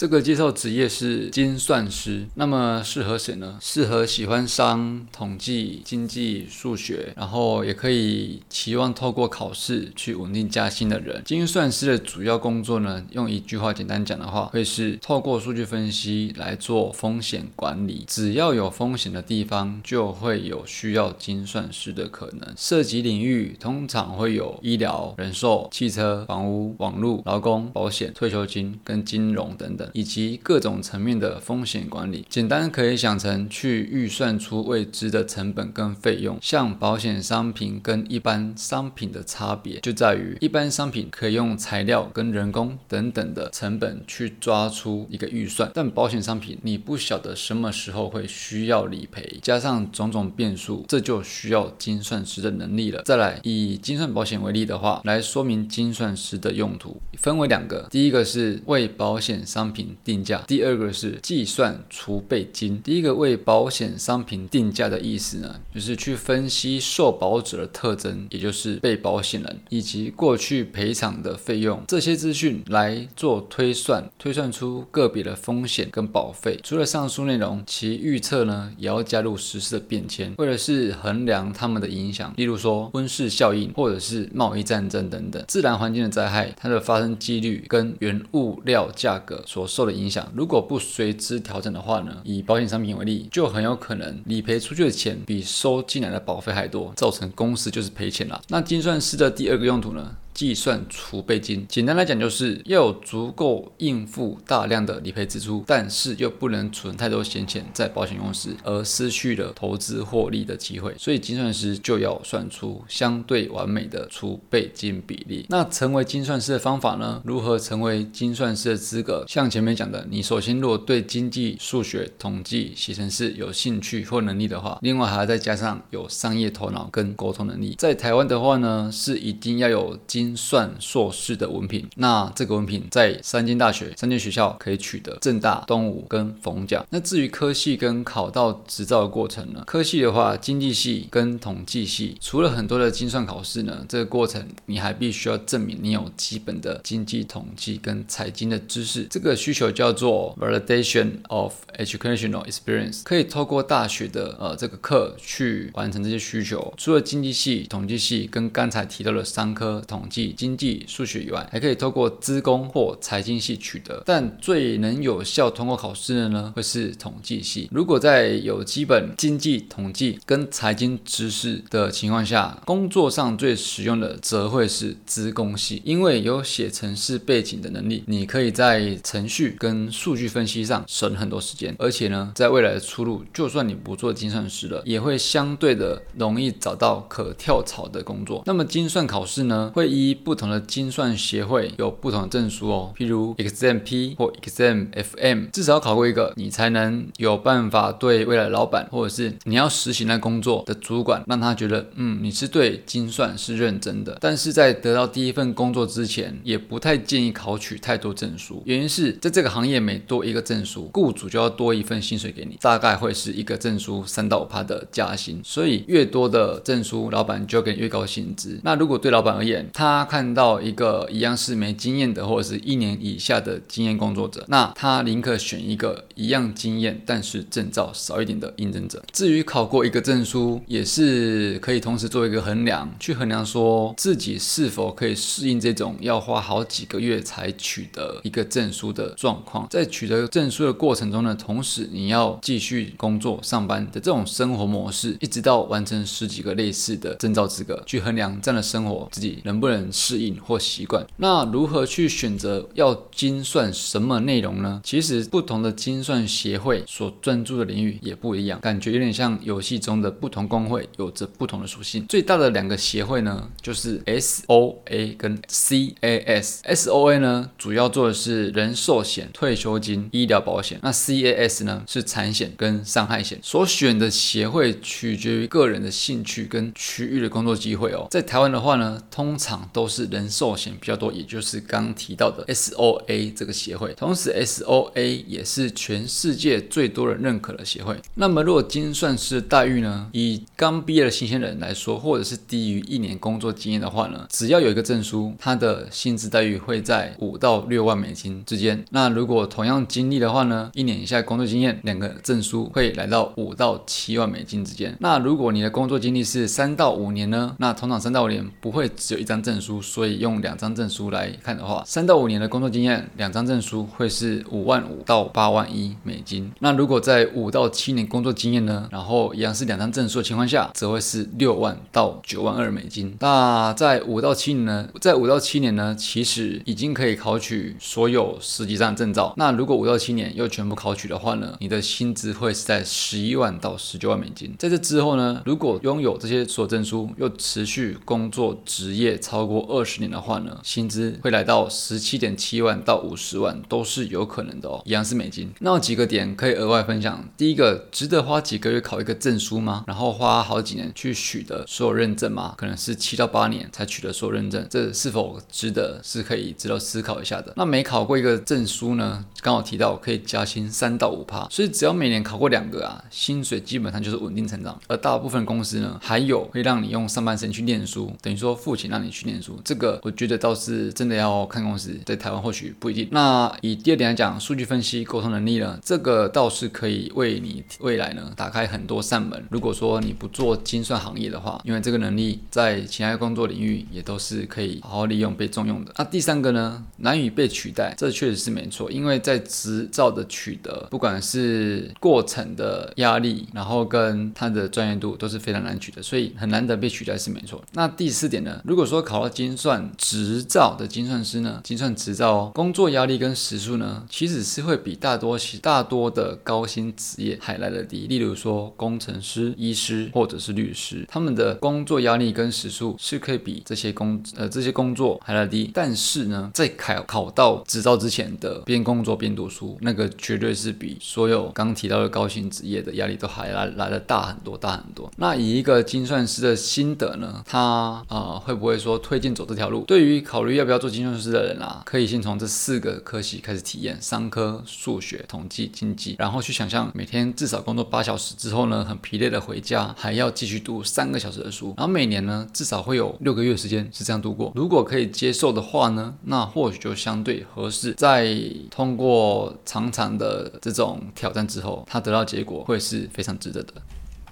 这个介绍职业是精算师，那么适合谁呢？适合喜欢商、统计、经济、数学，然后也可以期望透过考试去稳定加薪的人。精算师的主要工作呢，用一句话简单讲的话，会是透过数据分析来做风险管理。只要有风险的地方，就会有需要精算师的可能。涉及领域通常会有医疗、人寿、汽车、房屋、网络、劳工、保险、退休金跟金融等等。以及各种层面的风险管理，简单可以想成去预算出未知的成本跟费用。像保险商品跟一般商品的差别，就在于一般商品可以用材料跟人工等等的成本去抓出一个预算，但保险商品你不晓得什么时候会需要理赔，加上种种变数，这就需要精算师的能力了。再来以精算保险为例的话，来说明精算师的用途，分为两个，第一个是为保险商品。定价，第二个是计算储备金。第一个为保险商品定价的意思呢，就是去分析受保者的特征，也就是被保险人以及过去赔偿的费用这些资讯来做推算，推算出个别的风险跟保费。除了上述内容，其预测呢也要加入实施的变迁，为的是衡量他们的影响，例如说温室效应或者是贸易战争等等自然环境的灾害，它的发生几率跟原物料价格所所受的影响，如果不随之调整的话呢？以保险商品为例，就很有可能理赔出去的钱比收进来的保费还多，造成公司就是赔钱了。那精算师的第二个用途呢？计算储备金，简单来讲就是要有足够应付大量的理赔支出，但是又不能存太多闲钱在保险公司，而失去了投资获利的机会。所以精算师就要算出相对完美的储备金比例。那成为精算师的方法呢？如何成为精算师的资格？像前面讲的，你首先如果对经济、数学、统计、写程式有兴趣或能力的话，另外还要再加上有商业头脑跟沟通能力。在台湾的话呢，是一定要有精算硕士的文凭，那这个文凭在三间大学、三间学校可以取得，正大、东吴跟逢甲。那至于科系跟考到执照的过程呢？科系的话，经济系跟统计系，除了很多的精算考试呢，这个过程你还必须要证明你有基本的经济统计跟财经的知识，这个需求叫做 validation of educational experience，可以透过大学的呃这个课去完成这些需求。除了经济系、统计系跟刚才提到的三科统计。经济、数学以外，还可以透过资工或财经系取得，但最能有效通过考试的呢，会是统计系。如果在有基本经济、统计跟财经知识的情况下，工作上最实用的则会是资工系，因为有写程式背景的能力，你可以在程序跟数据分析上省很多时间，而且呢，在未来的出路，就算你不做精算师了，也会相对的容易找到可跳槽的工作。那么精算考试呢，会依不同的精算协会有不同的证书哦，譬如 EXMP 或 EXMFM 至少考过一个，你才能有办法对未来老板或者是你要实行那工作的主管，让他觉得，嗯，你是对精算是认真的。但是在得到第一份工作之前，也不太建议考取太多证书，原因是在这个行业每多一个证书，雇主就要多一份薪水给你，大概会是一个证书三到五趴的加薪，所以越多的证书，老板就给你越高薪资。那如果对老板而言，他他看到一个一样是没经验的，或者是一年以下的经验工作者，那他宁可选一个一样经验但是证照少一点的应征者。至于考过一个证书，也是可以同时做一个衡量，去衡量说自己是否可以适应这种要花好几个月才取得一个证书的状况。在取得证书的过程中呢，同时你要继续工作上班的这种生活模式，一直到完成十几个类似的证照资格，去衡量这样的生活自己能。不能适应或习惯，那如何去选择要精算什么内容呢？其实不同的精算协会所专注的领域也不一样，感觉有点像游戏中的不同工会有着不同的属性。最大的两个协会呢，就是 S O A 跟 C A S。S O A 呢，主要做的是人寿险、退休金、医疗保险；那 C A S 呢，是产险跟伤害险。所选的协会取决于个人的兴趣跟区域的工作机会哦。在台湾的话呢，通常都是人寿险比较多，也就是刚提到的 SOA 这个协会。同时，SOA 也是全世界最多人认可的协会。那么，如果精算师的待遇呢？以刚毕业的新鲜人来说，或者是低于一年工作经验的话呢，只要有一个证书，他的薪资待遇会在五到六万美金之间。那如果同样经历的话呢，一年以下工作经验，两个证书会来到五到七万美金之间。那如果你的工作经历是三到五年呢？那通常三到五年不会只有一张证书，所以用两张证书来看的话，三到五年的工作经验，两张证书会是五万五到八万一美金。那如果在五到七年工作经验呢，然后一样是两张证书的情况下，则会是六万到九万二美金。那在五到七年呢，在五到七年呢，其实已经可以考取所有十几张证照。那如果五到七年又全部考取的话呢，你的薪资会是在十一万到十九万美金。在这之后呢，如果拥有这些所证书，又持续工作职业超过二十年的话呢，薪资会来到十七点七万到五十万都是有可能的哦，一样是美金。那有几个点可以额外分享。第一个，值得花几个月考一个证书吗？然后花好几年去取得所有认证吗？可能是七到八年才取得所有认证，这是否值得？是可以值得思考一下的。那没考过一个证书呢？刚好提到可以加薪三到五趴，所以只要每年考过两个啊，薪水基本上就是稳定成长。而大部分公司呢，还有会让你用上半身去念书，等于说付钱让你去念书。这个我觉得倒是真的要看公司，在台湾或许不一定。那以第二点来讲，数据分析、沟通能力呢，这个倒是可以为你未来呢打开很多扇门。如果说你不做精算行业的话，因为这个能力在其他工作领域也都是可以好好利用、被重用的。那第三个呢，难以被取代，这确实是没错，因为在执照的取得，不管是过程的压力，然后跟它的专业度都是非常难取的，所以很难得被取代是没错。那第四点呢，如果说考到精算执照的精算师呢，精算执照哦，工作压力跟时数呢，其实是会比大多大多的高薪职业还来得低。例如说工程师、医师或者是律师，他们的工作压力跟时数是可以比这些工呃这些工作还来得低。但是呢，在考考到执照之前的边工作边读书，那个绝对是比所有刚提到的高薪职业的压力都还来来的大很多大很多。那以一个精算师的心得呢，他啊会不会说推荐走这条路？对于考虑要不要做精算师的人啊，可以先从这四个科系开始体验：商科、数学、统计、经济，然后去想象每天至少工作八小时之后呢，很疲累的回家，还要继续读三个小时的书，然后每年呢至少会有六个月时间是这样度过。如果可以接受的话呢，那或许就相对合适。在通过长长的这种挑战之后，他得到结果会是非常值得的。